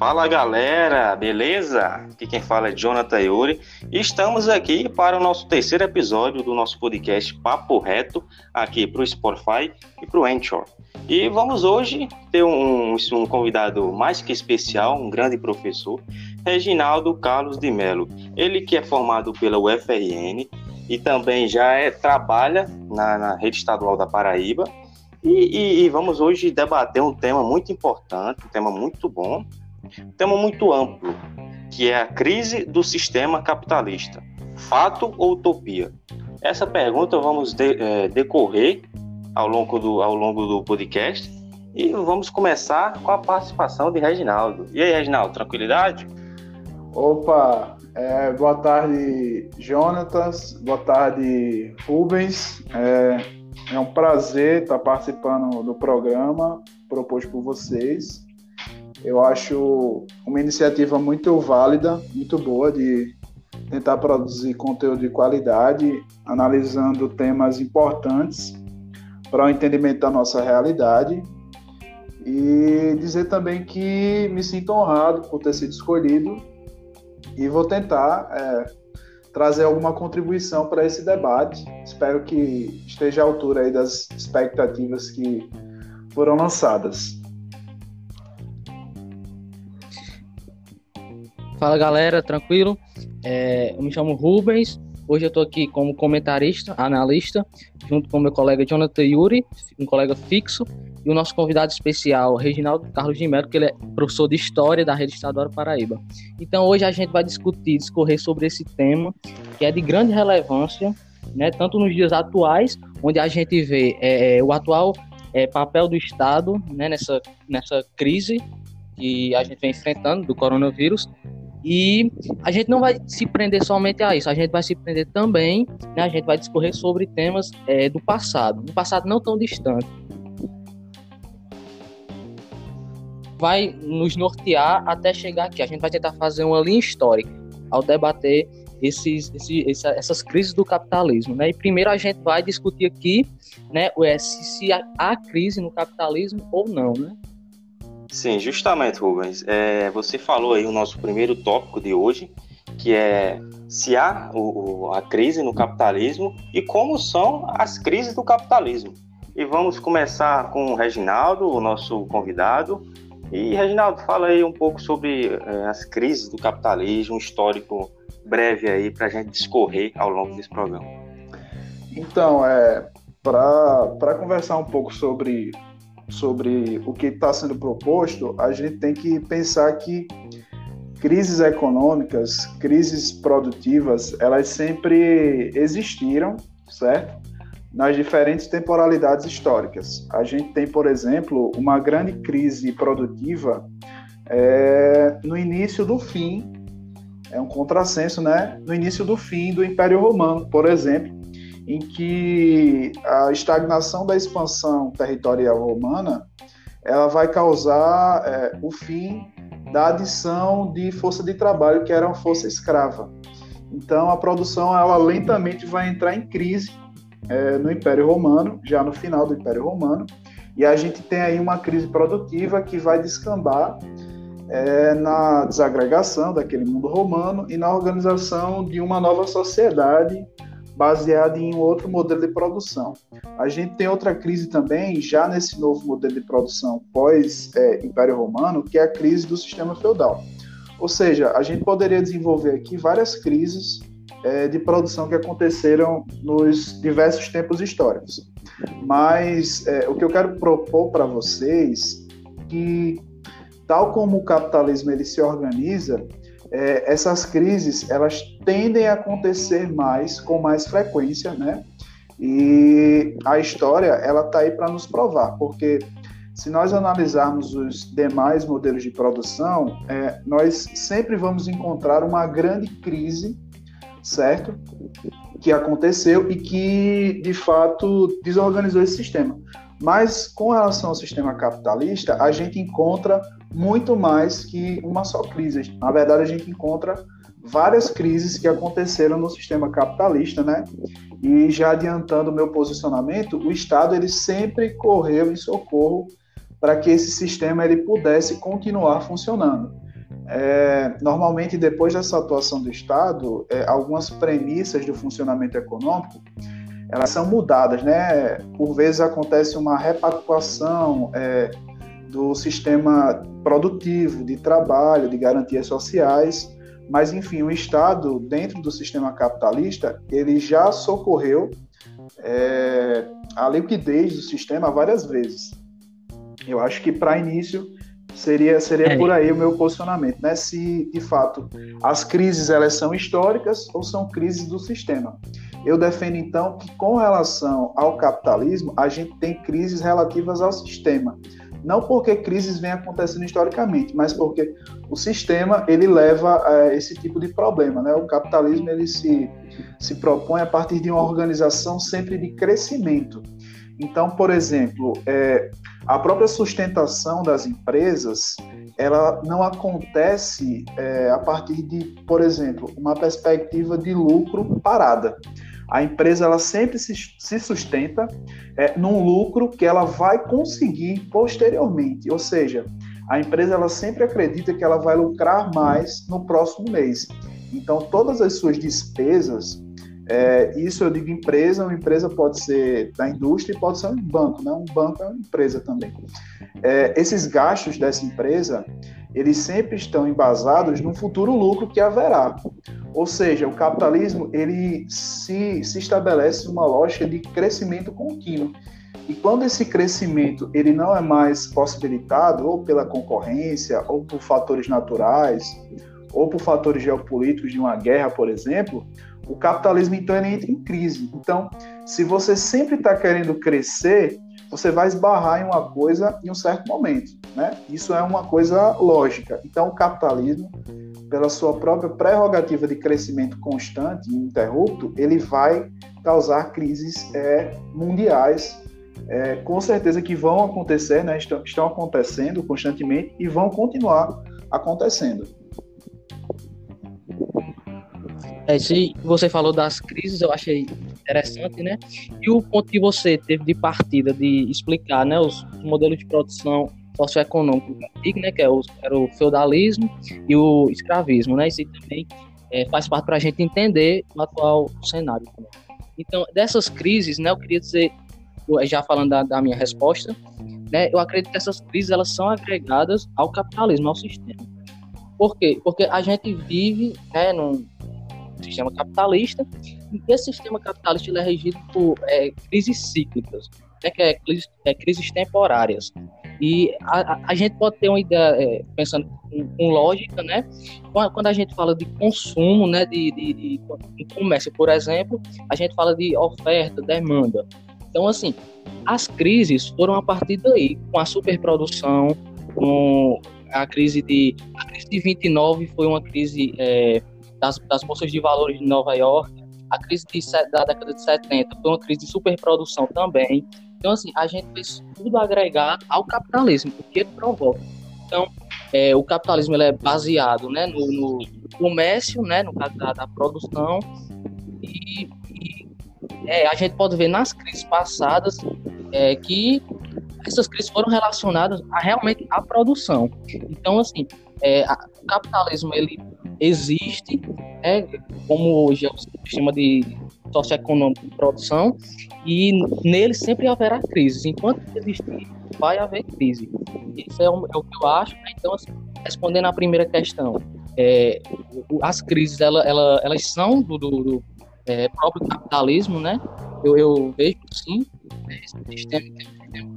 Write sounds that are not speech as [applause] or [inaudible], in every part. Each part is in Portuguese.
Fala galera, beleza? Aqui quem fala é Jonathan Yuri e estamos aqui para o nosso terceiro episódio do nosso podcast Papo Reto, aqui para o Spotify e para o Anchor. E vamos hoje ter um, um, convidado mais que especial, um grande professor, Reginaldo Carlos de Melo. Ele que é formado pela UFRN e também já é, trabalha na, na rede estadual da Paraíba. E, e, e vamos hoje debater um tema muito importante, um tema muito bom, um tema muito amplo, que é a crise do sistema capitalista. Fato ou utopia? Essa pergunta vamos de, é, decorrer ao longo, do, ao longo do podcast e vamos começar com a participação de Reginaldo. E aí, Reginaldo, tranquilidade? Opa, é, boa tarde, Jonatas, boa tarde, Rubens. É, é um prazer estar participando do programa proposto por vocês. Eu acho uma iniciativa muito válida, muito boa de tentar produzir conteúdo de qualidade, analisando temas importantes para o entendimento da nossa realidade. E dizer também que me sinto honrado por ter sido escolhido e vou tentar é, trazer alguma contribuição para esse debate. Espero que esteja à altura aí das expectativas que foram lançadas. Fala galera, tranquilo? É, eu me chamo Rubens. Hoje eu estou aqui como comentarista, analista, junto com meu colega Jonathan Yuri, um colega fixo, e o nosso convidado especial, Reginaldo Carlos de Mello, que ele é professor de História da Rede Estadual da Paraíba. Então hoje a gente vai discutir, discorrer sobre esse tema, que é de grande relevância, né, tanto nos dias atuais, onde a gente vê é, é o atual é, papel do Estado né, nessa, nessa crise que a gente vem enfrentando do coronavírus, e a gente não vai se prender somente a isso, a gente vai se prender também, né, a gente vai discorrer sobre temas é, do passado, um passado não tão distante. Vai nos nortear até chegar aqui. A gente vai tentar fazer uma linha histórica ao debater esses, esses, essas crises do capitalismo. Né? E primeiro a gente vai discutir aqui né, se, se há crise no capitalismo ou não. Né? Sim, justamente, Rubens. É, você falou aí o nosso primeiro tópico de hoje, que é se há o, a crise no capitalismo e como são as crises do capitalismo. E vamos começar com o Reginaldo, o nosso convidado. E, Reginaldo, fala aí um pouco sobre é, as crises do capitalismo, um histórico breve aí para a gente discorrer ao longo desse programa. Então, é, para conversar um pouco sobre sobre o que está sendo proposto, a gente tem que pensar que crises econômicas, crises produtivas, elas sempre existiram, certo? Nas diferentes temporalidades históricas. A gente tem, por exemplo, uma grande crise produtiva é, no início do fim, é um contrassenso, né? No início do fim do Império Romano, por exemplo, em que a estagnação da expansão territorial romana ela vai causar é, o fim da adição de força de trabalho que era uma força escrava. Então a produção ela lentamente vai entrar em crise é, no Império Romano, já no final do Império Romano, e a gente tem aí uma crise produtiva que vai descambar é, na desagregação daquele mundo romano e na organização de uma nova sociedade baseada em outro modelo de produção. A gente tem outra crise também, já nesse novo modelo de produção pós-Império é, Romano, que é a crise do sistema feudal. Ou seja, a gente poderia desenvolver aqui várias crises é, de produção que aconteceram nos diversos tempos históricos. Mas é, o que eu quero propor para vocês que tal como o capitalismo ele se organiza, é, essas crises elas tendem a acontecer mais com mais frequência, né? E a história ela está aí para nos provar, porque se nós analisarmos os demais modelos de produção, é, nós sempre vamos encontrar uma grande crise, certo? Que aconteceu e que de fato desorganizou esse sistema. Mas com relação ao sistema capitalista, a gente encontra muito mais que uma só crise. Na verdade, a gente encontra várias crises que aconteceram no sistema capitalista, né? E já adiantando o meu posicionamento, o Estado ele sempre correu em socorro para que esse sistema ele pudesse continuar funcionando. É, normalmente, depois dessa atuação do Estado, é, algumas premissas do funcionamento econômico elas são mudadas, né? Por vezes acontece uma repactuação é, do sistema produtivo, de trabalho, de garantias sociais, mas enfim, o Estado, dentro do sistema capitalista, ele já socorreu é, a liquidez do sistema várias vezes. Eu acho que para início seria seria é. por aí o meu posicionamento, né? Se de fato as crises elas são históricas ou são crises do sistema. Eu defendo então que com relação ao capitalismo a gente tem crises relativas ao sistema. Não porque crises vêm acontecendo historicamente, mas porque o sistema ele leva a esse tipo de problema, né? O capitalismo ele se se propõe a partir de uma organização sempre de crescimento. Então, por exemplo, é, a própria sustentação das empresas ela não acontece é, a partir de, por exemplo, uma perspectiva de lucro parada. A empresa ela sempre se, se sustenta é, num lucro que ela vai conseguir posteriormente, ou seja, a empresa ela sempre acredita que ela vai lucrar mais no próximo mês. Então, todas as suas despesas, é, isso eu digo empresa, uma empresa pode ser da indústria e pode ser um banco, né? um banco é uma empresa também. É, esses gastos dessa empresa, eles sempre estão embasados no futuro lucro que haverá. Ou seja, o capitalismo ele se, se estabelece uma lógica de crescimento contínuo. E quando esse crescimento ele não é mais possibilitado ou pela concorrência, ou por fatores naturais, ou por fatores geopolíticos de uma guerra, por exemplo, o capitalismo então ele entra em crise. Então, se você sempre está querendo crescer, você vai esbarrar em uma coisa em um certo momento, né? Isso é uma coisa lógica. Então, o capitalismo, pela sua própria prerrogativa de crescimento constante e ininterrupto, ele vai causar crises é, mundiais, é, com certeza que vão acontecer, né? Estão, estão acontecendo constantemente e vão continuar acontecendo. É, se você falou das crises, eu achei interessante, né? E o ponto que você teve de partida de explicar, né, os modelos de produção socioeconômico né, que é o, era o feudalismo e o escravismo, né? Isso também é, faz parte para a gente entender o atual cenário. Então, dessas crises, né, eu queria dizer, já falando da, da minha resposta, né, eu acredito que essas crises elas são agregadas ao capitalismo, ao sistema. Por quê? Porque a gente vive né, num, sistema capitalista, e esse sistema capitalista é regido por é, crises cíclicas, né, que é, é, crises temporárias. E a, a, a, gente pode ter uma ideia, é, pensando com, lógica, né? Quando a gente fala de consumo, né, de, de, de, de comércio, por exemplo, a gente fala de oferta, demanda. Então, assim, as crises foram a partir daí, com a superprodução, com a crise de a crise de 29 foi uma crise é, das, das bolsas de valores de Nova York, a crise de, da década de 70 foi uma crise de superprodução também. Então, assim, a gente fez tudo agregado ao capitalismo, o que ele provoca. Então, é, o capitalismo ele é baseado né, no, no comércio, né, no caso da, da produção, e, e é, a gente pode ver nas crises passadas é, que essas crises foram relacionadas a, realmente à produção. Então, assim, é, a, o capitalismo ele existe, né, como hoje é o sistema de socioeconômico de produção, e nele sempre haverá crise. Enquanto existir, vai haver crise. Isso é o, é o que eu acho. Né? Então, assim, respondendo à primeira questão, é, as crises ela, ela, elas são do, do, do é, próprio capitalismo, né? Eu, eu vejo sim né, esse sistema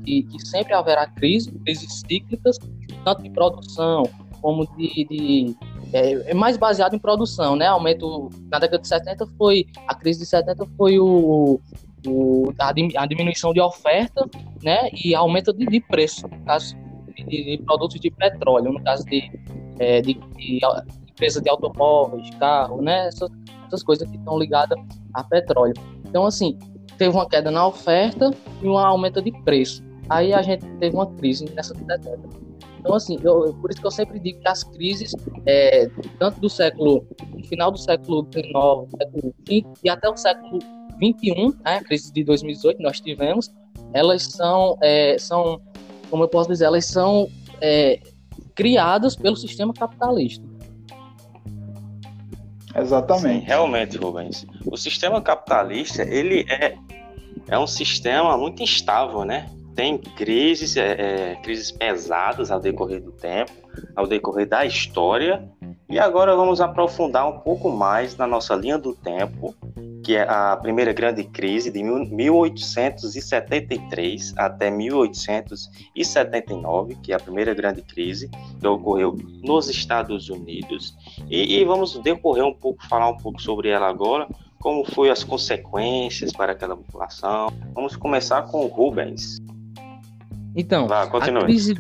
que, que sempre haverá crise, crises cíclicas, tanto de produção como de, de é, é, mais baseado em produção, né? Aumento na década de 70 foi a crise de 70 foi o, o a, diminuição de oferta, né? E aumento de, de preço, no caso de, de, produtos de petróleo, no caso de, é, de, de empresa de automóveis, carro, né? Essas, essas coisas que estão ligadas a petróleo. Então, assim, teve uma queda na oferta e um aumento de preço. Aí a gente teve uma crise nessa década. Então, assim, eu, por isso que eu sempre digo que as crises, é, tanto do século, no final do século XIX, século XX e até o século XXI, né, a crise de 2018 que nós tivemos, elas são, é, são como eu posso dizer, elas são é, criadas pelo sistema capitalista. Exatamente. Sim, realmente, Rubens. O sistema capitalista, ele é, é um sistema muito instável, né? Tem crises, é, é, crises pesadas ao decorrer do tempo, ao decorrer da história. E agora vamos aprofundar um pouco mais na nossa linha do tempo que é a primeira grande crise de 1873 até 1879, que é a primeira grande crise que ocorreu nos Estados Unidos. E, e vamos decorrer um pouco, falar um pouco sobre ela agora, como foi as consequências para aquela população. Vamos começar com o Rubens. Então, Vá, a crise,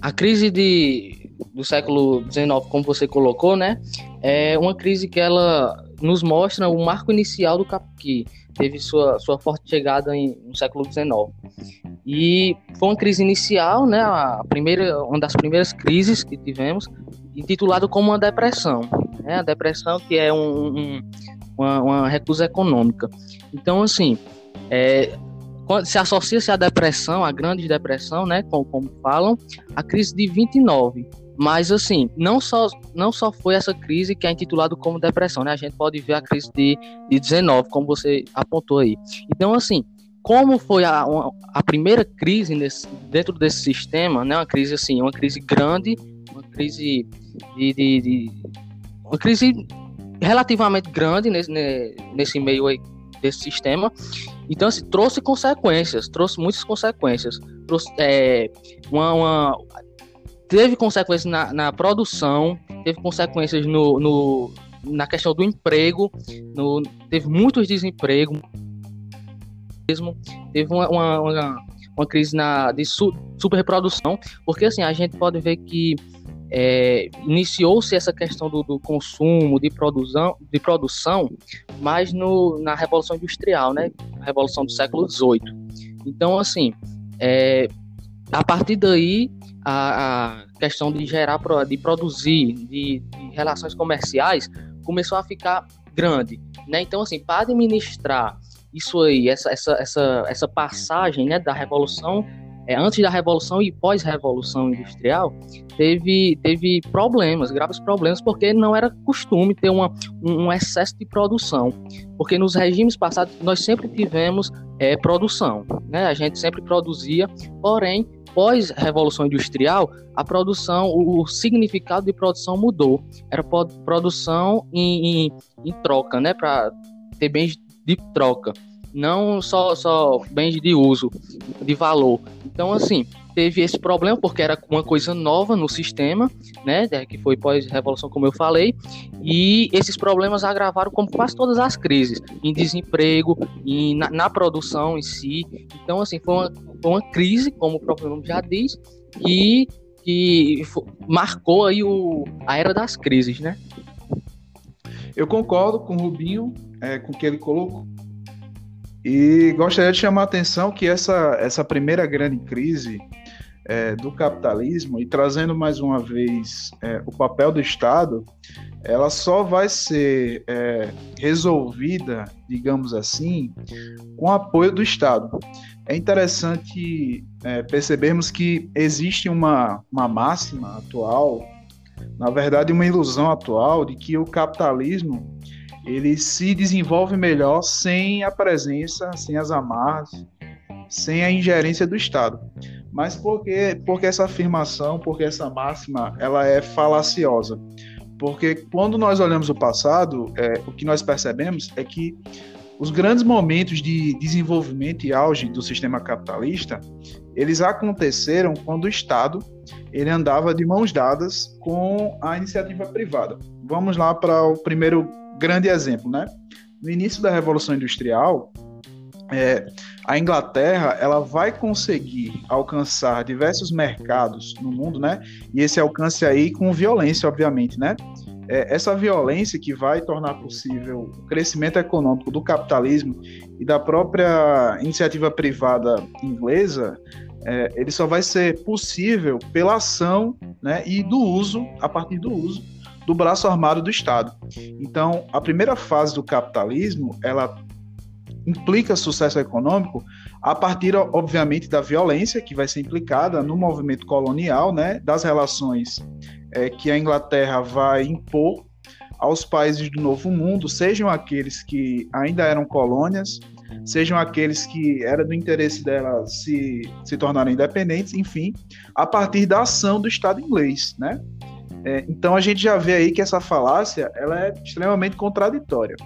a crise de, do século XIX, como você colocou, né, é uma crise que ela nos mostra o marco inicial do cap que teve sua, sua forte chegada em, no século XIX. E foi uma crise inicial, né, a primeira, uma das primeiras crises que tivemos, intitulado como uma depressão. Né, a depressão que é um, um, uma, uma recusa econômica. Então, assim, é, se associa-se à depressão, à grande depressão, né, como, como falam, a crise de 29, mas, assim, não só, não só foi essa crise que é intitulado como depressão, né? A gente pode ver a crise de, de 19, como você apontou aí. Então, assim, como foi a, a primeira crise nesse, dentro desse sistema, né? Uma crise, assim, uma crise grande, uma crise de, de, de uma crise relativamente grande nesse, nesse meio aí desse sistema. Então, assim, trouxe consequências, trouxe muitas consequências. Trouxe é, uma, uma, teve consequências na, na produção, teve consequências no, no, na questão do emprego, no, teve muitos desempregos, mesmo, teve uma, uma, uma, uma crise na, de su, superprodução, porque assim, a gente pode ver que é, iniciou-se essa questão do, do, consumo, de produção, de produção, mas no, na Revolução Industrial, né? Revolução do século XVIII. Então, assim, é, a partir daí a, a questão de gerar, de produzir, de, de, relações comerciais, começou a ficar grande, né? Então, assim, para administrar isso aí, essa, essa, essa, essa passagem né, da revolução, é, antes da revolução e pós-revolução industrial, teve, teve problemas, graves problemas, porque não era costume ter uma, um excesso de produção. Porque nos regimes passados nós sempre tivemos é, produção, né? A gente sempre produzia, porém pós-revolução industrial, a produção, o, o, significado de produção mudou. Era produção em, em, em troca, né? Para ter bens de troca, não só, só bens de uso, de valor. Então, assim, teve esse problema porque era uma coisa nova no sistema, né, que foi pós-revolução, como eu falei, e esses problemas agravaram como quase todas as crises, em desemprego, em, na, na produção em si. Então, assim, foi uma, foi uma crise, como o próprio nome já diz, que, que marcou aí o, a era das crises, né? Eu concordo com o Rubinho, é, com o que ele colocou. E gostaria de chamar a atenção que essa, essa primeira grande crise é, do capitalismo, e trazendo mais uma vez é, o papel do Estado, ela só vai ser é, resolvida, digamos assim, com apoio do Estado. É interessante é, percebermos que existe uma, uma máxima atual, na verdade uma ilusão atual, de que o capitalismo ele se desenvolve melhor sem a presença, sem as amarras, sem a ingerência do Estado. Mas por que, essa afirmação, porque essa máxima, ela é falaciosa? Porque quando nós olhamos o passado, é, o que nós percebemos é que os grandes momentos de desenvolvimento e auge do sistema capitalista, eles aconteceram quando o Estado ele andava de mãos dadas com a iniciativa privada. Vamos lá para o primeiro grande exemplo, né? No início da Revolução Industrial, é, a Inglaterra ela vai conseguir alcançar diversos mercados no mundo, né? E esse alcance aí com violência, obviamente, né? É, essa violência que vai tornar possível o crescimento econômico do capitalismo e da própria iniciativa privada inglesa é, ele só vai ser possível pela ação né, e do uso, a partir do uso do braço armado do Estado. Então, a primeira fase do capitalismo, ela implica sucesso econômico a partir, obviamente, da violência que vai ser implicada no movimento colonial, né, das relações é, que a Inglaterra vai impor aos países do Novo Mundo, sejam aqueles que ainda eram colônias, sejam aqueles que era do interesse dela se, se tornarem independentes, enfim, a partir da ação do Estado inglês, né? É, então a gente já vê aí que essa falácia ela é extremamente contraditória.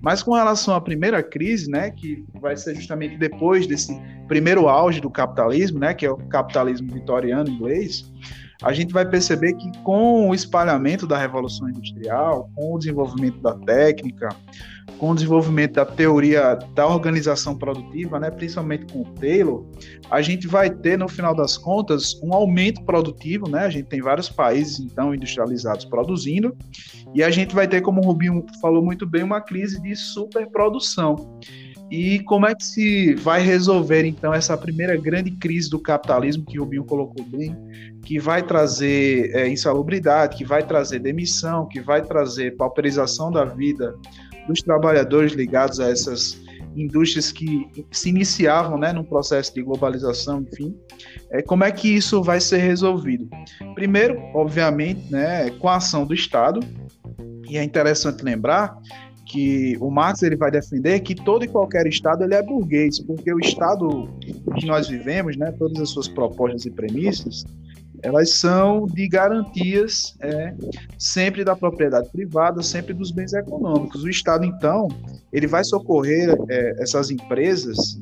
Mas com relação à primeira crise, né, que vai ser justamente depois desse primeiro auge do capitalismo, né, que é o capitalismo vitoriano inglês, a gente vai perceber que com o espalhamento da revolução industrial, com o desenvolvimento da técnica, com o desenvolvimento da teoria da organização produtiva, né, principalmente com o Taylor, a gente vai ter, no final das contas, um aumento produtivo, né? A gente tem vários países, então, industrializados produzindo, e a gente vai ter, como o Rubinho falou muito bem, uma crise de superprodução. E como é que se vai resolver, então, essa primeira grande crise do capitalismo, que o Rubinho colocou bem, que vai trazer é, insalubridade, que vai trazer demissão, que vai trazer pauperização da vida dos trabalhadores ligados a essas indústrias que se iniciavam né, num processo de globalização, enfim. É, como é que isso vai ser resolvido? Primeiro, obviamente, né, com a ação do Estado, e é interessante lembrar que o Marx ele vai defender que todo e qualquer Estado ele é burguês, porque o Estado que nós vivemos, né, todas as suas propostas e premissas, elas são de garantias é, sempre da propriedade privada, sempre dos bens econômicos. O Estado, então, ele vai socorrer é, essas empresas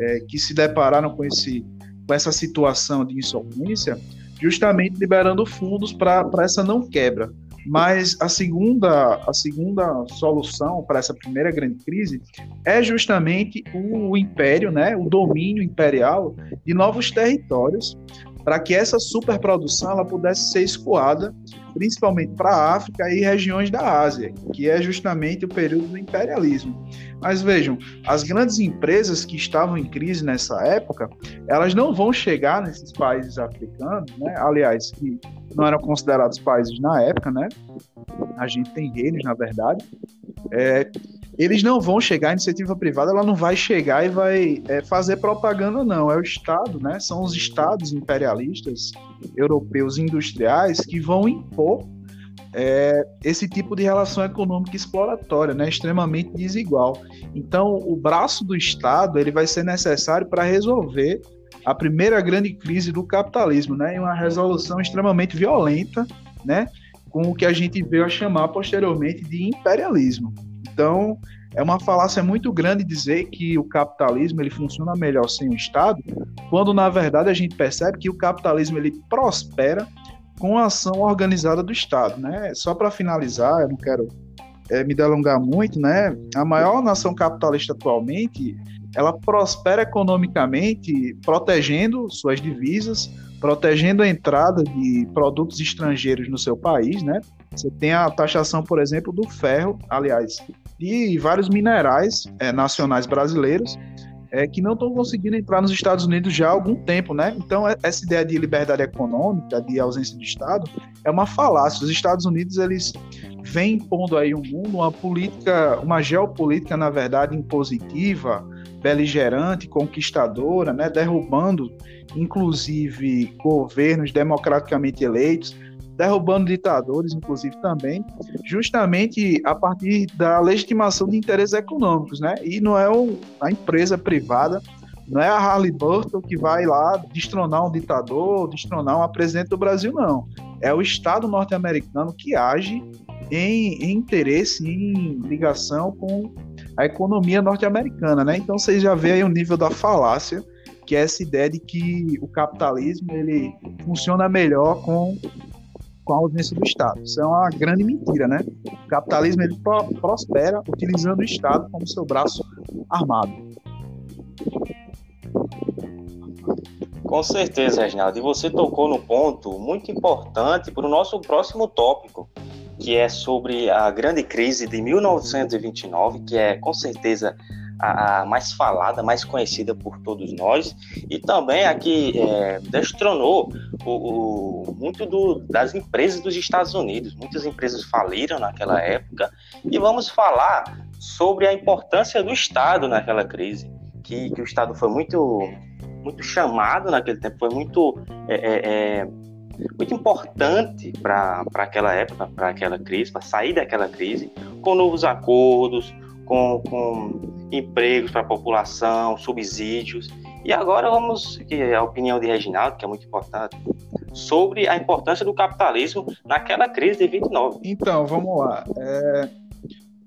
é, que se depararam com, esse, com essa situação de insolvência, justamente liberando fundos para essa não quebra. Mas a segunda, a segunda solução para essa primeira grande crise é justamente o império, né, o domínio imperial de novos territórios para que essa superprodução ela pudesse ser escoada principalmente para a África e regiões da Ásia, que é justamente o período do imperialismo. Mas vejam, as grandes empresas que estavam em crise nessa época, elas não vão chegar nesses países africanos, né? aliás, que não eram considerados países na época, né? A gente tem reinos, na verdade. É, eles não vão chegar, a iniciativa privada ela não vai chegar e vai é, fazer propaganda, não. É o Estado, né? São os Estados imperialistas europeus industriais que vão impor é, esse tipo de relação econômica exploratória, né? Extremamente desigual. Então, o braço do Estado ele vai ser necessário para resolver a primeira grande crise do capitalismo, né? E uma resolução extremamente violenta, né? Com o que a gente veio a chamar posteriormente de imperialismo. Então, é uma falácia muito grande dizer que o capitalismo ele funciona melhor sem o Estado, quando na verdade a gente percebe que o capitalismo ele prospera com a ação organizada do Estado, né? Só para finalizar, eu não quero é, me delongar muito, né? A maior nação capitalista atualmente, ela prospera economicamente protegendo suas divisas, protegendo a entrada de produtos estrangeiros no seu país, né? Você tem a taxação, por exemplo, do ferro, aliás, e vários minerais é, nacionais brasileiros é, que não estão conseguindo entrar nos Estados Unidos já há algum tempo, né? Então essa ideia de liberdade econômica, de ausência de Estado, é uma falácia. Os Estados Unidos eles vêm impondo aí um mundo, uma política, uma geopolítica na verdade impositiva, beligerante, conquistadora, né? Derrubando inclusive governos democraticamente eleitos derrubando ditadores, inclusive também, justamente a partir da legitimação de interesses econômicos, né? E não é a empresa privada, não é a Harley Burton que vai lá destronar um ditador, destronar uma presidente do Brasil, não. É o Estado norte-americano que age em, em interesse, em ligação com a economia norte-americana, né? Então vocês já vê aí o nível da falácia que é essa ideia de que o capitalismo ele funciona melhor com com a ausência do Estado. Isso é uma grande mentira, né? O capitalismo ele prospera utilizando o Estado como seu braço armado. Com certeza, Reginaldo. E você tocou no ponto muito importante para o nosso próximo tópico, que é sobre a grande crise de 1929, que é com certeza a, a, mais falada, mais conhecida por todos nós, e também a que é, destronou o, o, muito do, das empresas dos Estados Unidos. Muitas empresas faliram naquela época, e vamos falar sobre a importância do Estado naquela crise, que, que o Estado foi muito, muito chamado naquele tempo, foi muito. É, é, é muito importante para aquela época, para aquela crise, para sair daquela crise, com novos acordos, com, com empregos para a população, subsídios. E agora vamos, que a opinião de Reginaldo, que é muito importante, sobre a importância do capitalismo naquela crise de 29. Então, vamos lá. É,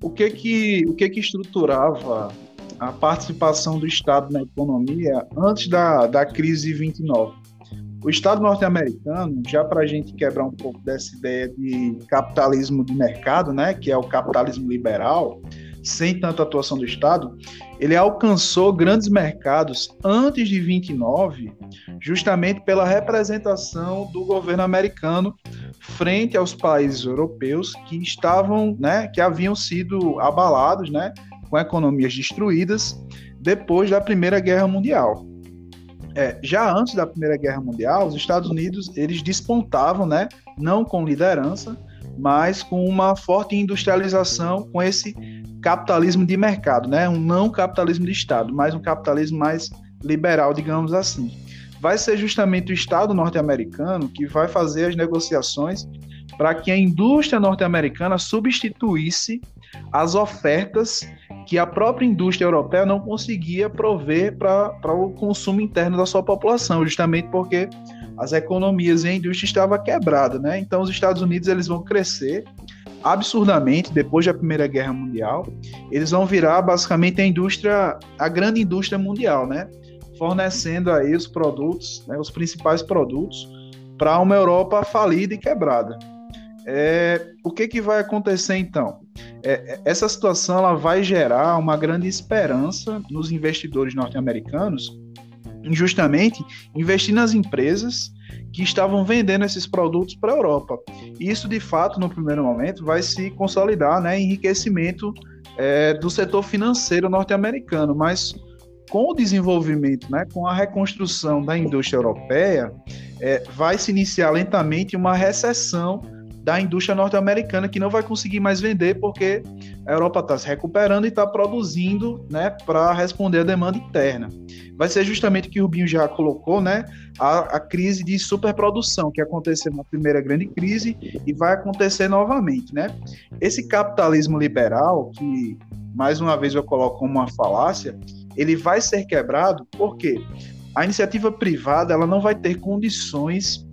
o que que, o que que estruturava a participação do Estado na economia antes da, da crise de 29? O Estado norte-americano, já para a gente quebrar um pouco dessa ideia de capitalismo de mercado, né, que é o capitalismo liberal, sem tanta atuação do Estado, ele alcançou grandes mercados antes de 29, justamente pela representação do governo americano frente aos países europeus que estavam, né, que haviam sido abalados, né, com economias destruídas depois da Primeira Guerra Mundial. É, já antes da Primeira Guerra Mundial, os Estados Unidos eles despontavam, né, não com liderança, mas com uma forte industrialização, com esse capitalismo de mercado, né, um não capitalismo de Estado, mas um capitalismo mais liberal, digamos assim. Vai ser justamente o Estado norte-americano que vai fazer as negociações para que a indústria norte-americana substituísse as ofertas que a própria indústria europeia não conseguia prover para o consumo interno da sua população, justamente porque as economias e a indústria estavam quebradas, né? Então os Estados Unidos eles vão crescer absurdamente depois da Primeira Guerra Mundial. Eles vão virar basicamente a indústria, a grande indústria mundial, né? Fornecendo aí os produtos, né, os principais produtos para uma Europa falida e quebrada. É, o que, que vai acontecer então? É, é, essa situação ela vai gerar uma grande esperança nos investidores norte-americanos em justamente investir nas empresas que estavam vendendo esses produtos para a Europa. E isso, de fato, no primeiro momento, vai se consolidar né, enriquecimento é, do setor financeiro norte-americano, mas com o desenvolvimento, né, com a reconstrução da indústria europeia, é, vai se iniciar lentamente uma recessão da indústria norte-americana que não vai conseguir mais vender porque a Europa está se recuperando e está produzindo né, para responder à demanda interna. Vai ser justamente o que o Rubinho já colocou, né, a, a crise de superprodução que aconteceu na primeira grande crise e vai acontecer novamente. Né? Esse capitalismo liberal, que mais uma vez eu coloco como uma falácia, ele vai ser quebrado porque a iniciativa privada ela não vai ter condições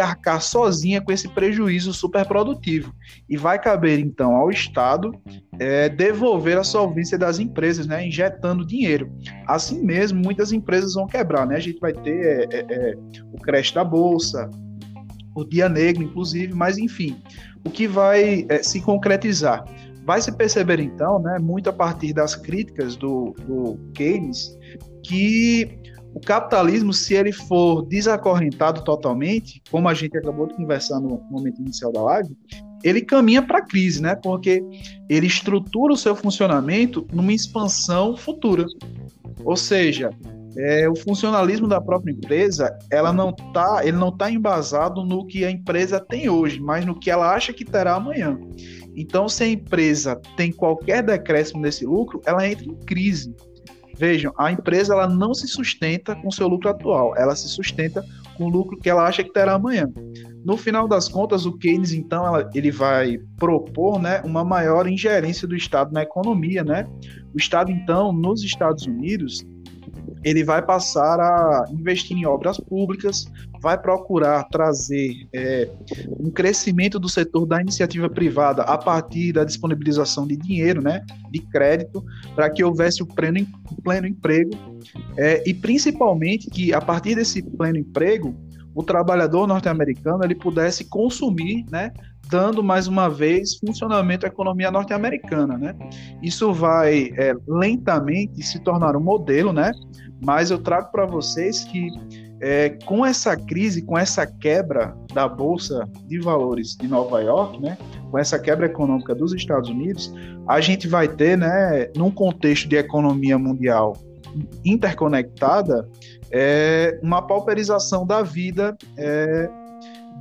arcar sozinha com esse prejuízo superprodutivo. E vai caber, então, ao Estado é, devolver a solvência das empresas, né, injetando dinheiro. Assim mesmo, muitas empresas vão quebrar. Né? A gente vai ter é, é, é o creche da Bolsa, o Dia Negro, inclusive, mas enfim, o que vai é, se concretizar? Vai se perceber, então, né, muito a partir das críticas do, do Keynes, que o capitalismo, se ele for desacorrentado totalmente, como a gente acabou de conversar no momento inicial da live, ele caminha para a crise, né? Porque ele estrutura o seu funcionamento numa expansão futura. Ou seja, é, o funcionalismo da própria empresa, ela não tá, ele não está embasado no que a empresa tem hoje, mas no que ela acha que terá amanhã. Então, se a empresa tem qualquer decréscimo nesse lucro, ela entra em crise. Vejam, a empresa ela não se sustenta com seu lucro atual, ela se sustenta com o lucro que ela acha que terá amanhã. No final das contas, o Keynes então ela, ele vai propor, né, uma maior ingerência do Estado na economia, né? O Estado então nos Estados Unidos ele vai passar a investir em obras públicas, vai procurar trazer é, um crescimento do setor da iniciativa privada a partir da disponibilização de dinheiro, né, de crédito, para que houvesse o pleno, pleno emprego é, e principalmente que a partir desse pleno emprego o trabalhador norte-americano ele pudesse consumir, né, dando mais uma vez funcionamento à economia norte-americana, né? Isso vai é, lentamente se tornar um modelo, né? Mas eu trago para vocês que é, com essa crise, com essa quebra da bolsa de valores de Nova York, né? Com essa quebra econômica dos Estados Unidos, a gente vai ter, né? Num contexto de economia mundial interconectada, é, uma pauperização da vida é,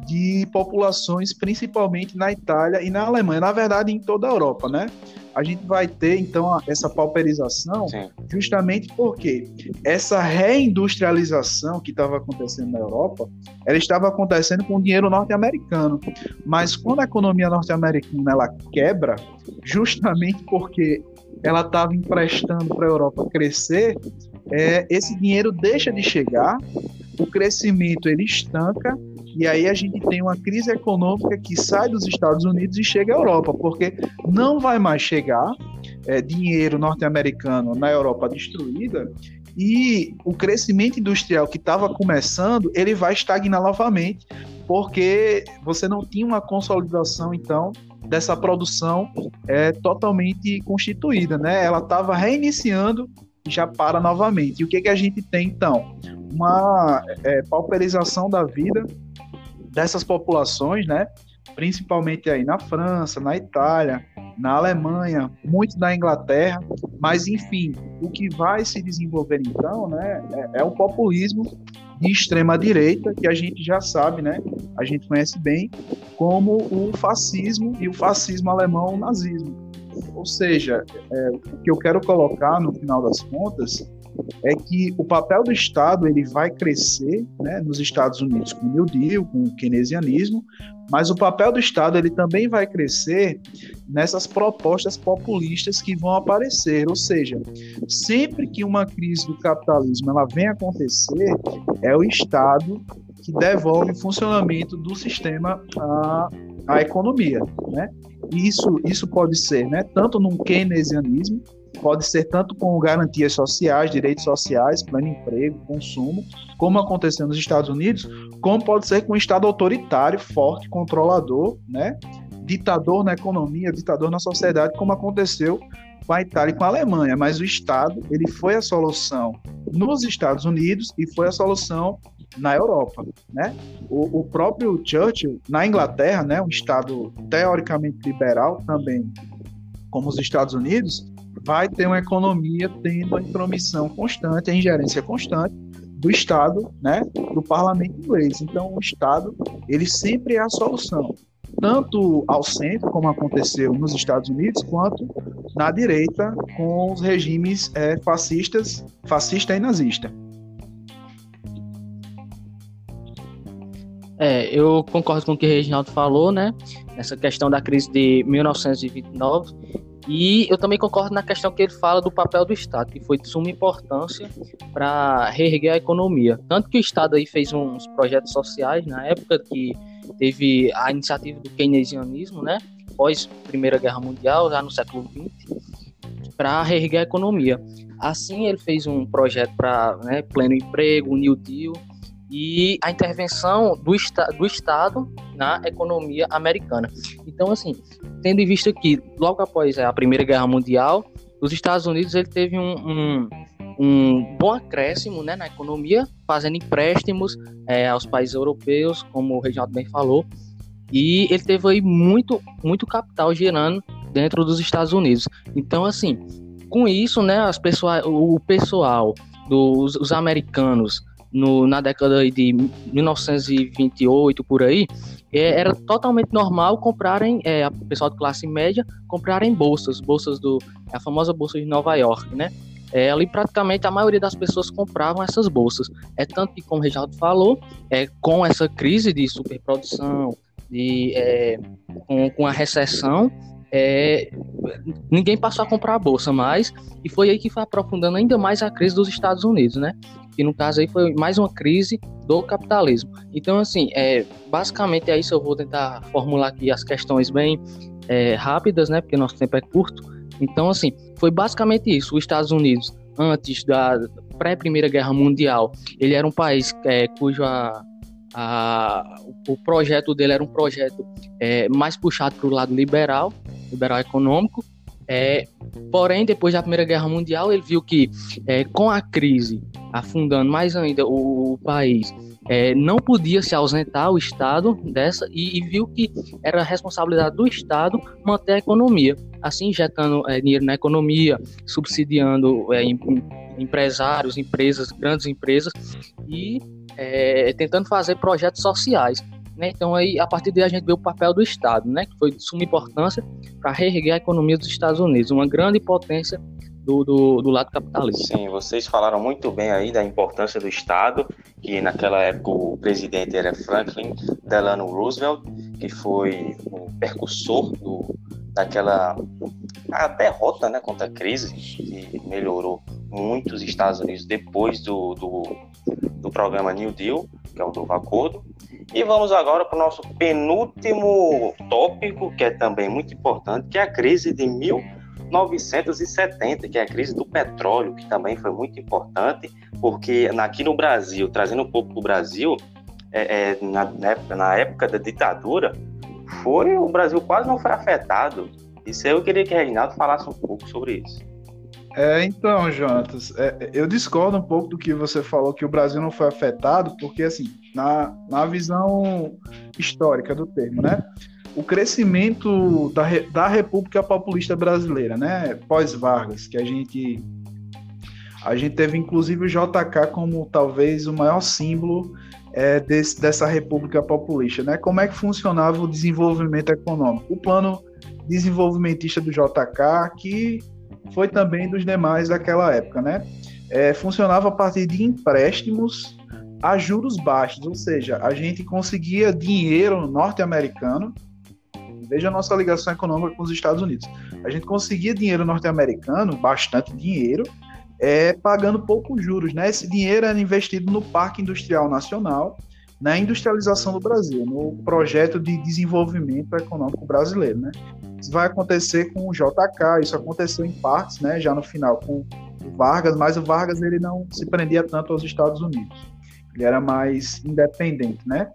de populações, principalmente na Itália e na Alemanha, na verdade em toda a Europa, né? A gente vai ter então essa pauperização Sim. justamente porque essa reindustrialização que estava acontecendo na Europa, ela estava acontecendo com o dinheiro norte-americano. Mas quando a economia norte-americana ela quebra, justamente porque ela estava emprestando para a Europa crescer, é, esse dinheiro deixa de chegar, o crescimento ele estanca e aí a gente tem uma crise econômica que sai dos Estados Unidos e chega à Europa, porque não vai mais chegar é, dinheiro norte-americano na Europa destruída e o crescimento industrial que estava começando, ele vai estagnar novamente, porque você não tinha uma consolidação, então, dessa produção é, totalmente constituída, né? Ela estava reiniciando já para novamente. E o que, que a gente tem, então? Uma é, pauperização da vida dessas populações, né? Principalmente aí na França, na Itália, na Alemanha, muito na Inglaterra, mas enfim, o que vai se desenvolver então, né, é, é o populismo de extrema direita que a gente já sabe, né? A gente conhece bem como o fascismo e o fascismo alemão, o nazismo. Ou seja, é, o que eu quero colocar no final das contas é que o papel do Estado ele vai crescer né, nos Estados Unidos com o New Deal, com o keynesianismo, mas o papel do Estado ele também vai crescer nessas propostas populistas que vão aparecer, ou seja, sempre que uma crise do capitalismo ela vem acontecer, é o Estado que devolve o funcionamento do sistema à, à economia, né? Isso, isso pode ser, né, tanto num keynesianismo, pode ser tanto com garantias sociais, direitos sociais, plano de emprego, consumo, como aconteceu nos Estados Unidos, como pode ser com um Estado autoritário, forte, controlador, né? ditador na economia, ditador na sociedade, como aconteceu com a Itália e com a Alemanha. Mas o Estado ele foi a solução nos Estados Unidos e foi a solução na Europa, né? O, o, próprio Churchill na Inglaterra, né, um estado teoricamente liberal também, como os Estados Unidos, vai ter uma economia tendo a intromissão constante, a ingerência constante do Estado, né, do parlamento inglês. Então, o Estado, ele sempre é a solução, tanto ao centro, como aconteceu nos Estados Unidos, quanto na direita, com os regimes é, fascistas, fascista e nazista. É, eu concordo com o que o Reginaldo falou, né? Essa questão da crise de 1929 e eu também concordo na questão que ele fala do papel do Estado, que foi de suma importância para reerguer a economia. Tanto que o Estado aí fez uns projetos sociais na época que teve a iniciativa do keynesianismo, né? Pós Primeira Guerra Mundial, já no século XX, para reerguer a economia. Assim, ele fez um projeto para né, pleno emprego, New Deal, e a intervenção do, esta do Estado na economia americana. Então, assim, tendo em vista que logo após a Primeira Guerra Mundial, os Estados Unidos ele teve um, um, um bom acréscimo né, na economia, fazendo empréstimos é, aos países europeus, como o Reginaldo bem falou, e ele teve aí muito, muito capital gerando dentro dos Estados Unidos. Então, assim, com isso, né, as pessoas, o pessoal, dos os americanos, no, na década de 1928 por aí, é, era totalmente normal comprarem, é, o pessoal de classe média, comprarem bolsas, bolsas do, a famosa bolsa de Nova York, né? É, ali praticamente a maioria das pessoas compravam essas bolsas. É tanto que, como o Reginaldo falou, é, com essa crise de superprodução, de, é, com, com a recessão, é, ninguém passou a comprar a bolsa mais, e foi aí que foi aprofundando ainda mais a crise dos Estados Unidos, né? Que no caso aí foi mais uma crise do capitalismo. Então, assim, é, basicamente é isso. Eu vou tentar formular aqui as questões bem é, rápidas, né? Porque nosso tempo é curto. Então, assim, foi basicamente isso. Os Estados Unidos, antes da pré-Primeira Guerra Mundial, ele era um país é, cuja a, o projeto dele era um projeto é, mais puxado para o lado liberal, liberal econômico. É, porém, depois da Primeira Guerra Mundial, ele viu que é, com a crise afundando mais ainda o, o país, é, não podia se ausentar o Estado dessa e, e, viu que era responsabilidade do Estado manter a economia, assim injetando é, dinheiro na economia, subsidiando é, em, empresários, empresas, grandes empresas e é, tentando fazer projetos sociais. Né? Então aí a partir daí a gente vê o papel do Estado, né? que foi de suma importância para reerguer a economia dos Estados Unidos, uma grande potência do, do, do, lado capitalista. Sim, vocês falaram muito bem aí da importância do Estado, que naquela época o presidente era Franklin Delano Roosevelt, que foi o percussor do, daquela a derrota né, contra a crise, que melhorou muito os Estados Unidos depois do, do, do programa New Deal, que é o novo acordo. E vamos agora para o nosso penúltimo tópico, que é também muito importante, que é a crise de 1970, que é a crise do petróleo, que também foi muito importante, porque aqui no Brasil, trazendo um pouco para o Brasil, é, é, na, na época da ditadura, foi o Brasil quase não foi afetado. Isso eu queria que o Reginaldo falasse um pouco sobre isso. É, então, Jonatas, é, eu discordo um pouco do que você falou que o Brasil não foi afetado, porque assim, na, na visão histórica do termo, né? O crescimento da, da República Populista Brasileira, né? Pós-Vargas, que a gente a gente teve inclusive o JK como talvez o maior símbolo é, desse, dessa República Populista, né? Como é que funcionava o desenvolvimento econômico? O plano desenvolvimentista do JK, que foi também dos demais daquela época, né? É, funcionava a partir de empréstimos a juros baixos, ou seja, a gente conseguia dinheiro norte-americano. Veja a nossa ligação econômica com os Estados Unidos. A gente conseguia dinheiro norte-americano, bastante dinheiro, é, pagando poucos juros. Né? Esse dinheiro era investido no Parque Industrial Nacional, na industrialização do Brasil, no projeto de desenvolvimento econômico brasileiro. Né? Isso vai acontecer com o JK, isso aconteceu em partes, né, já no final com o Vargas, mas o Vargas ele não se prendia tanto aos Estados Unidos. Ele era mais independente, né?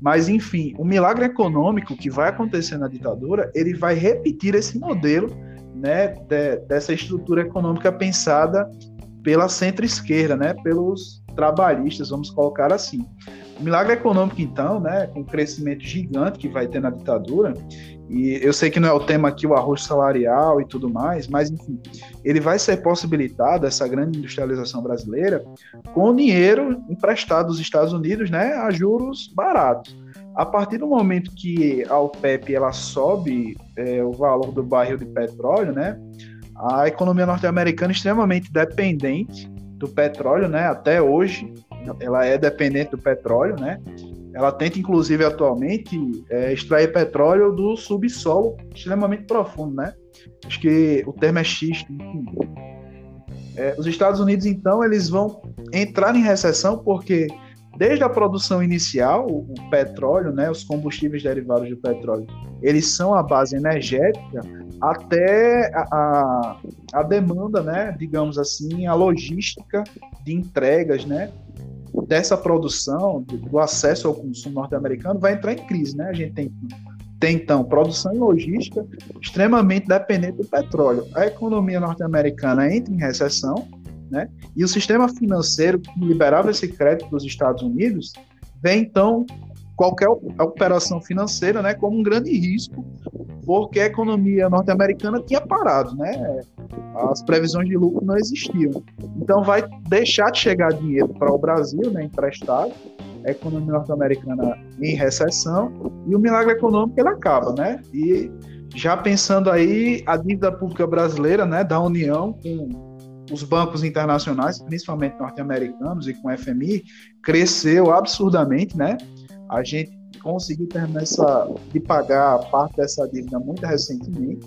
Mas enfim, o milagre econômico que vai acontecer na ditadura, ele vai repetir esse modelo, né, de, dessa estrutura econômica pensada pela centro-esquerda, né, pelos trabalhistas, vamos colocar assim. O milagre econômico, então, né, com o crescimento gigante que vai ter na ditadura, e eu sei que não é o tema aqui, o arroz salarial e tudo mais, mas enfim, ele vai ser possibilitado, essa grande industrialização brasileira, com dinheiro emprestado dos Estados Unidos, né, a juros baratos. A partir do momento que a OPEP ela sobe é, o valor do barril de petróleo, né, a economia norte-americana é extremamente dependente do petróleo, né, até hoje ela é dependente do petróleo, né, ela tenta, inclusive, atualmente, é, extrair petróleo do subsolo extremamente profundo, né? Acho que o termo é xisto, enfim. É, os Estados Unidos, então, eles vão entrar em recessão porque, desde a produção inicial, o, o petróleo, né, os combustíveis derivados do petróleo, eles são a base energética até a, a, a demanda, né, digamos assim, a logística de entregas, né, dessa produção, do acesso ao consumo norte-americano, vai entrar em crise, né? A gente tem, tem então produção e logística extremamente dependente do petróleo. A economia norte-americana entra em recessão, né? E o sistema financeiro que liberava esse crédito dos Estados Unidos vem então qualquer operação financeira, né, como um grande risco, porque a economia norte-americana tinha parado, né? As previsões de lucro não existiam. Então vai deixar de chegar dinheiro para o Brasil, né, emprestado, a economia norte-americana em recessão e o milagre econômico ele acaba, né? E já pensando aí a dívida pública brasileira, né, da União com os bancos internacionais, principalmente norte-americanos e com o FMI, cresceu absurdamente, né? A gente conseguiu terminar essa, de pagar parte dessa dívida muito recentemente,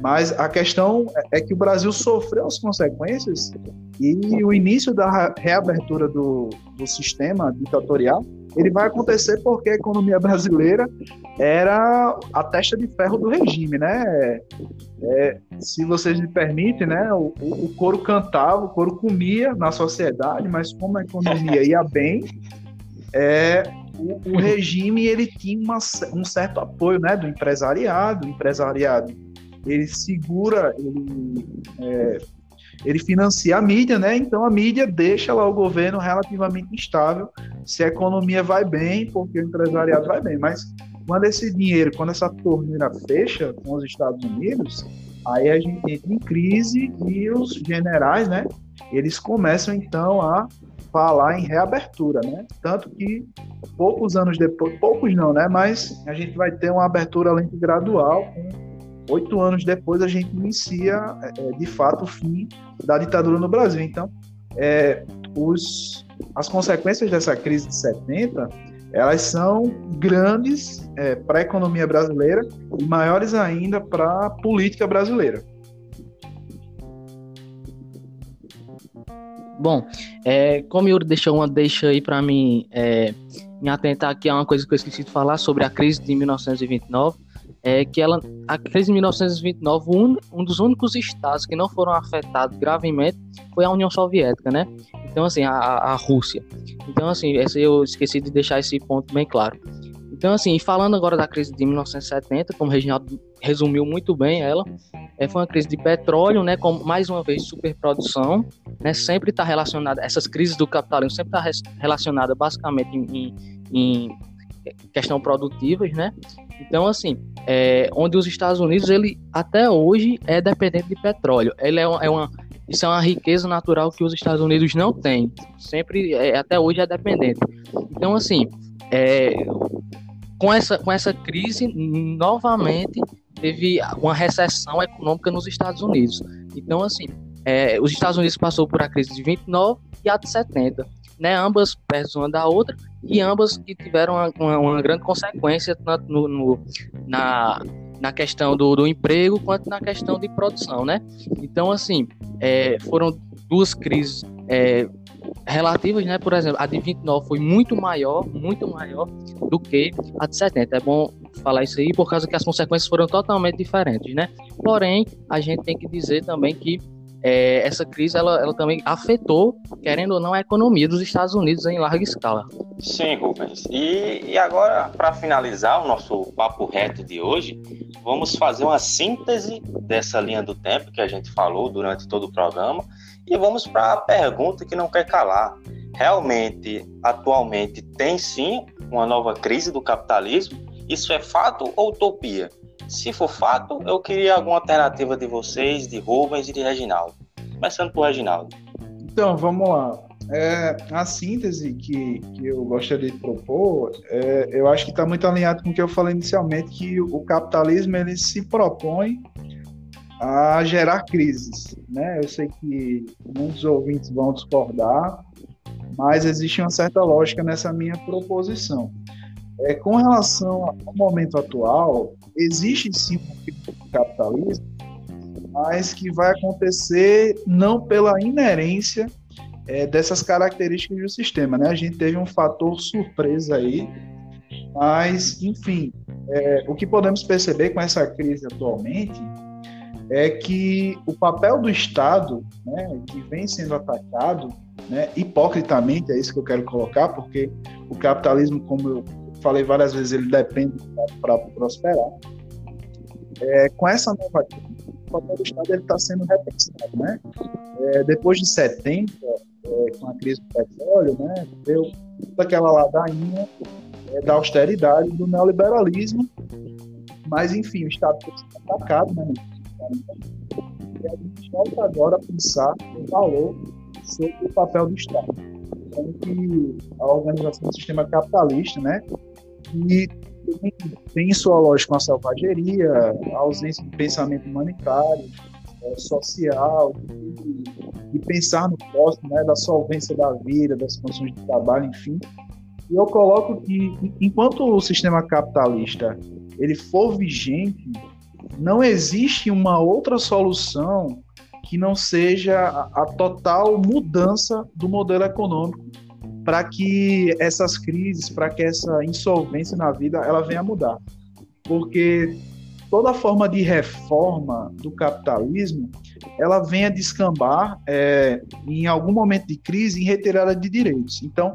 mas a questão é que o Brasil sofreu as consequências e o início da reabertura do, do sistema ditatorial ele vai acontecer porque a economia brasileira era a testa de ferro do regime, né? É, se vocês me permitem, né? O, o, couro cantava, o couro comia na sociedade, mas como a economia ia bem, é, o, o regime ele tinha uma, um certo apoio né, do empresariado, o empresariado ele segura, ele, é, ele financia a mídia, né? Então a mídia deixa lá o governo relativamente instável se a economia vai bem, porque o empresariado vai bem. Mas quando esse dinheiro, quando essa torneira fecha com os Estados Unidos, aí a gente entra em crise e os generais, né? Eles começam então a falar em reabertura, né? Tanto que poucos anos depois, poucos não, né? Mas a gente vai ter uma abertura lenta gradual. Oito anos depois a gente inicia, é, de fato, o fim da ditadura no Brasil. Então, é, os, as consequências dessa crise de 70 elas são grandes é, para a economia brasileira e maiores ainda para a política brasileira. Bom, é, como o Yuri deixou uma deixa aí para mim é, me atentar aqui a uma coisa que eu esqueci de falar sobre a crise de 1929, é que ela, a crise de 1929, um, um dos únicos estados que não foram afetados gravemente foi a União Soviética, né? Então, assim, a, a Rússia. Então, assim, eu esqueci de deixar esse ponto bem claro. Então, assim, falando agora da crise de 1970, como o Reginaldo resumiu muito bem ela, é, foi uma crise de petróleo, né, com mais uma vez superprodução, né, sempre está relacionada, essas crises do capitalismo sempre está relacionada basicamente em, em, questão produtivas, né, então, assim, é, onde os Estados Unidos, ele até hoje é dependente de petróleo. Ele é, é uma, isso é uma riqueza natural que os Estados Unidos não têm. Sempre, é, até hoje, é dependente. Então, assim, é, com essa, com essa crise, novamente teve uma recessão econômica nos Estados Unidos. Então, assim, é, os Estados Unidos passou por a crise de 29 e a de 70, né, ambas perto uma da outra e ambas que tiveram uma, uma, grande consequência tanto no, no, na, na questão do, do, emprego quanto na questão de produção, né? Então, assim, é, foram duas crises é, relativas, né? Por exemplo, a de 29 foi muito maior, muito maior do que a de 70. É bom falar isso aí por causa que as consequências foram totalmente diferentes, né? Porém, a gente tem que dizer também que é, essa crise ela, ela também afetou, querendo ou não, a economia dos Estados Unidos em larga escala. Sim, Rubens. E, e agora, para finalizar o nosso papo reto de hoje, vamos fazer uma síntese dessa linha do tempo que a gente falou durante todo o programa e vamos para a pergunta que não quer calar. Realmente, atualmente, tem sim uma nova crise do capitalismo? Isso é fato ou utopia? Se for fato, eu queria alguma alternativa de vocês, de Rubens e de Reginaldo. Começando por Reginaldo. Então, vamos lá. É, a síntese que, que eu gostaria de propor, é, eu acho que está muito alinhado com o que eu falei inicialmente, que o capitalismo ele se propõe a gerar crises. Né? Eu sei que muitos ouvintes vão discordar, mas existe uma certa lógica nessa minha proposição. É, com relação ao momento atual, existe sim um capitalismo, mas que vai acontecer não pela inerência é, dessas características do sistema. Né? A gente teve um fator surpresa aí, mas, enfim, é, o que podemos perceber com essa crise atualmente é que o papel do Estado, né, que vem sendo atacado, né, hipocritamente, é isso que eu quero colocar, porque o capitalismo, como eu falei várias vezes, ele depende para prosperar. É, com essa nova crise, o papel do Estado está sendo repensado. Né? É, depois de 70, é, com a crise do petróleo, né, deu toda aquela ladainha é, da austeridade, do neoliberalismo, mas, enfim, o Estado foi atacado, né, e a gente volta agora a pensar no valor sobre o papel do Estado. Então, que a organização do sistema capitalista, né, e tem sua lógica uma selvageria, a ausência de pensamento humanitário, é, social, de, pensar no próximo, né, da solvência da vida, das condições de trabalho, enfim. E eu coloco que, enquanto o sistema capitalista ele for vigente, não existe uma outra solução que não seja a, a total mudança do modelo econômico para que essas crises, para que essa insolvência na vida ela venha a mudar. Porque toda forma de reforma do capitalismo ela vem a descambar é, em algum momento de crise em retirada de direitos. Então,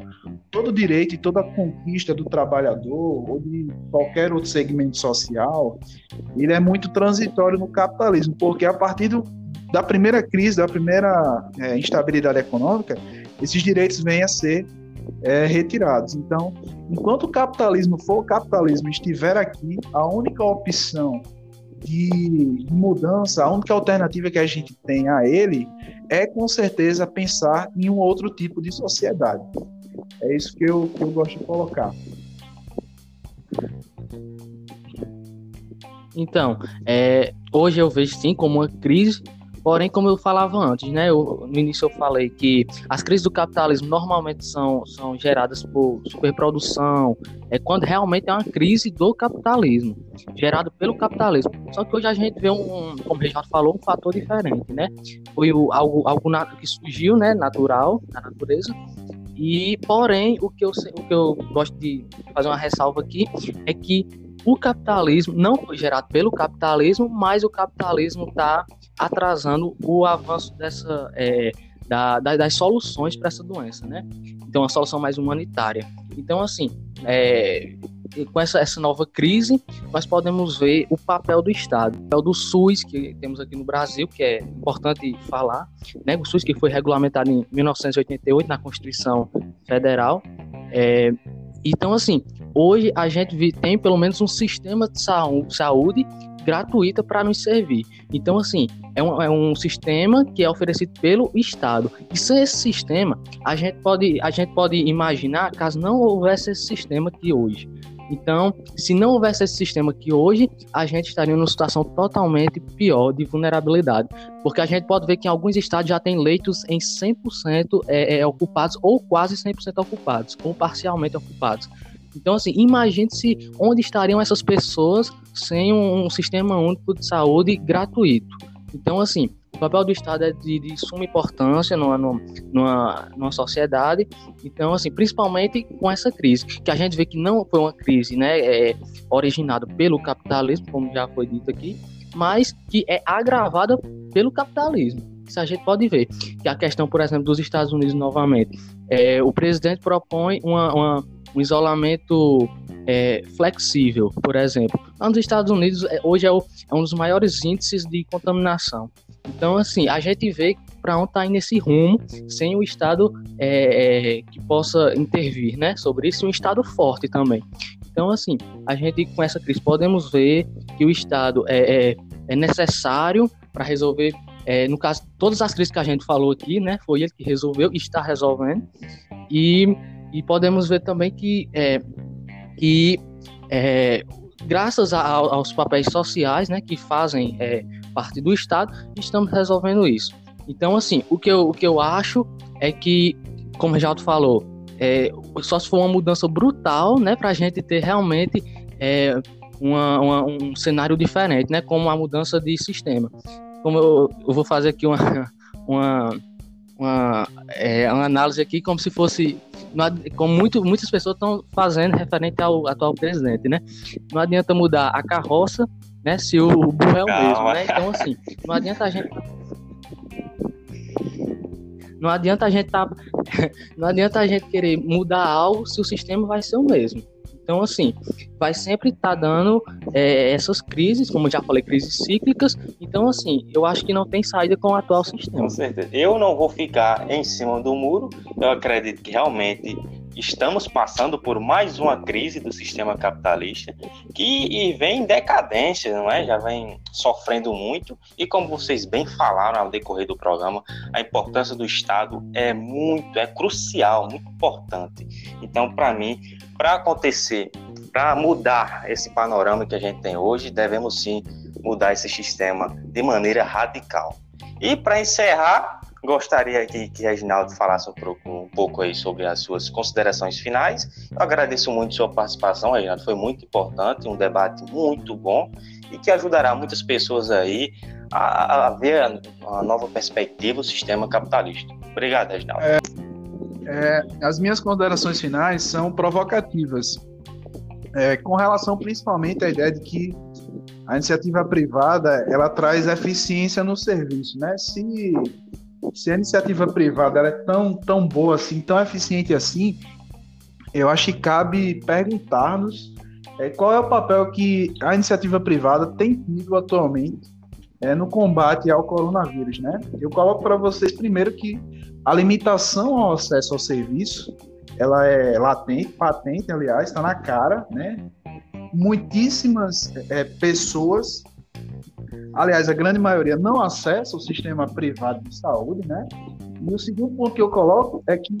todo direito e toda conquista do trabalhador ou de qualquer outro segmento social, ele é muito transitório no capitalismo, porque a partir do, da primeira crise, da primeira é, instabilidade econômica, esses direitos vêm a ser é, retirados. Então, enquanto o capitalismo for o capitalismo estiver aqui, a única opção de mudança, a única alternativa que a gente tem a ele é com certeza pensar em um outro tipo de sociedade. É isso que eu, que eu gosto de colocar. Então, é, hoje eu vejo sim como uma crise Porém, como eu falava antes, né, eu, no início eu falei que as crises do capitalismo normalmente são, são geradas por superprodução, é quando realmente é uma crise do capitalismo, gerada pelo capitalismo. Só que hoje a gente vê um, como o Reginaldo falou, um fator diferente, né? Foi o, algo, algo que surgiu, né, natural, na natureza, e, porém, o que, eu, o que eu gosto de fazer uma ressalva aqui é que o capitalismo não foi gerado pelo capitalismo, mas o capitalismo está atrasando o avanço dessa, é, da, da, das soluções para essa doença, né? Então, uma solução mais humanitária. Então, assim, é, com essa, essa nova crise, nós podemos ver o papel do Estado, o papel do SUS, que temos aqui no Brasil, que é importante falar, né? o SUS que foi regulamentado em 1988 na Constituição Federal. É, então, assim, hoje a gente tem pelo menos um sistema de saúde gratuita para nos servir. Então, assim, é um, é um sistema que é oferecido pelo Estado. E sem esse sistema, a gente pode, a gente pode imaginar caso não houvesse esse sistema que hoje. Então, se não houvesse esse sistema que hoje, a gente estaria numa situação totalmente pior de vulnerabilidade. Porque a gente pode ver que em alguns estados já tem leitos em 100% é, é, ocupados ou quase 100% ocupados, ou parcialmente ocupados. Então, assim, imagine se onde estariam essas pessoas sem um, um sistema único de saúde gratuito. Então, assim, o papel do Estado é de, de suma importância numa, numa, numa sociedade. Então, assim, principalmente com essa crise, que a gente vê que não foi uma crise né, é, originada pelo capitalismo, como já foi dito aqui, mas que é agravada pelo capitalismo. Isso a gente pode ver. Que a questão, por exemplo, dos Estados Unidos novamente. É, o presidente propõe uma, uma um isolamento é, flexível, por exemplo. Lá nos Estados Unidos, é, hoje é, o, é, um dos maiores índices de contaminação. Então, assim, a gente vê para onde está indo esse rumo, sem o Estado é, é, que possa intervir né, sobre isso, um Estado forte também. Então, assim, a gente com essa crise podemos ver que o Estado é, é, é necessário para resolver é, no caso, todas as crises que a gente falou aqui, né, foi ele que resolveu e está resolvendo. E e podemos ver também que, é, que é, graças a, aos papéis sociais né, que fazem é, parte do Estado, estamos resolvendo isso. Então, assim, o que eu, o que eu acho é que, como o Reginaldo falou, é, só se for uma mudança brutal né, para a gente ter realmente é, uma, uma, um cenário diferente, né, como a mudança de sistema. Como eu, eu vou fazer aqui uma, [laughs] uma, uma, é, uma análise aqui como se fosse como muito, muitas pessoas estão fazendo referente ao atual presidente, né? Não adianta mudar a carroça, né? Se o burro é o Calma. mesmo, né? Então, assim, não adianta a gente. Não adianta a gente tá, [laughs] não adianta a gente querer mudar algo se o sistema vai ser o mesmo. Então, assim, vai sempre estar tá dando é, essas crises, como já falei, crises cíclicas. Então, assim, eu acho que não tem saída com o atual sistema. Com certeza. Eu não vou ficar em cima do muro. Eu acredito que realmente estamos passando por mais uma crise do sistema capitalista que vem em decadência, não é? Já vem sofrendo muito e como vocês bem falaram ao decorrer do programa, a importância do Estado é muito, é crucial, muito importante. Então, para mim, para acontecer, para mudar esse panorama que a gente tem hoje, devemos sim mudar esse sistema de maneira radical. E para encerrar, gostaria aqui que Reginaldo falasse um pouco, um pouco aí sobre as suas considerações finais. Eu agradeço muito sua participação, Reginaldo, foi muito importante, um debate muito bom e que ajudará muitas pessoas aí a, a ver uma nova perspectiva do sistema capitalista. Obrigado, Reginaldo. É... É, as minhas considerações finais são provocativas, é, com relação principalmente à ideia de que a iniciativa privada ela traz eficiência no serviço, né? Se, se a iniciativa privada é tão, tão boa assim, tão eficiente assim, eu acho que cabe perguntar-nos é, qual é o papel que a iniciativa privada tem tido atualmente é, no combate ao coronavírus, né? Eu coloco para vocês primeiro que a limitação ao acesso ao serviço, ela é latente, patente, aliás, está na cara, né? Muitíssimas é, pessoas, aliás, a grande maioria não acessa o sistema privado de saúde, né? E o segundo ponto que eu coloco é que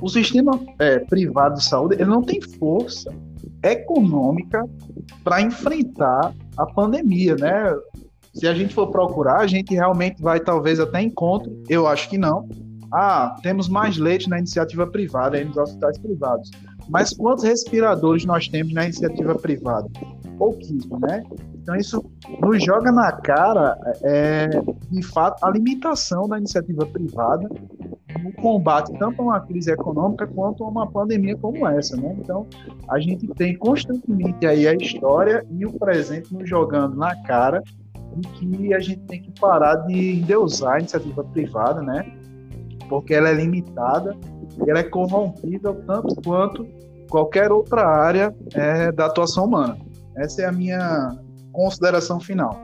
o sistema é, privado de saúde ele não tem força econômica para enfrentar a pandemia, né? Se a gente for procurar, a gente realmente vai talvez até encontro, eu acho que não. Ah, temos mais leite na iniciativa privada, aí nos hospitais privados. Mas quantos respiradores nós temos na iniciativa privada? Pouquíssimo, né? Então isso nos joga na cara, é, de fato, a limitação da iniciativa privada no combate tanto a uma crise econômica quanto a uma pandemia como essa, né? Então, a gente tem constantemente aí a história e o presente nos jogando na cara de que a gente tem que parar de endeusar a iniciativa privada, né? Porque ela é limitada e ela é corrompida tanto quanto qualquer outra área é, da atuação humana. Essa é a minha consideração final.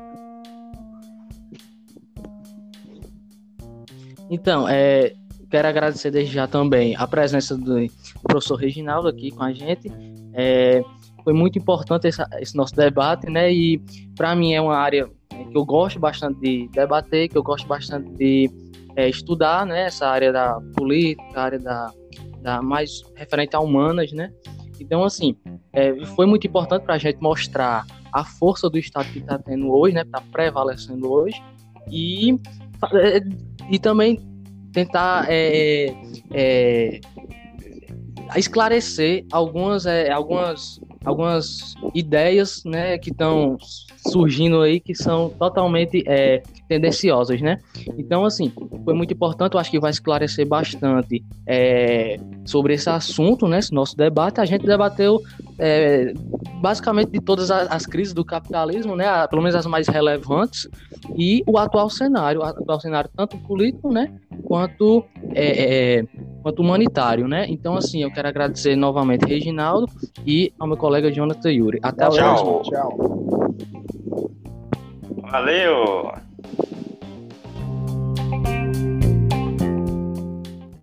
Então, é, quero agradecer desde já também a presença do professor Reginaldo aqui com a gente. É, foi muito importante esse, esse nosso debate, né? E para mim é uma área que eu gosto bastante de debater, que eu gosto bastante de é, estudar, né? Essa área da política, área da, da mais referente a humanas, né? Então, assim, é, foi muito importante para a gente mostrar a força do Estado que está tendo hoje, né? Está prevalecendo hoje e, é, e também tentar é, é, esclarecer algumas, é, algumas, algumas ideias né, que estão surgindo aí que são totalmente é, tendenciosas, né? Então, assim, foi muito importante, eu acho que vai esclarecer bastante é, sobre esse assunto, né? Esse nosso debate. A gente debateu é, basicamente de todas as, as, crises do capitalismo, né? Pelo menos as mais relevantes, e o atual cenário, o atual cenário tanto político, né? Quanto, é, é, quanto humanitário, né? Então, assim, eu quero agradecer novamente Reginaldo e ao meu colega Jonathan Yuri. Até a próxima. Tchau. Valeu!